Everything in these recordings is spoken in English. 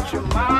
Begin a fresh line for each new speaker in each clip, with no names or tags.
Thank you.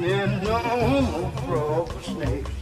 lightning, no more broke snakes.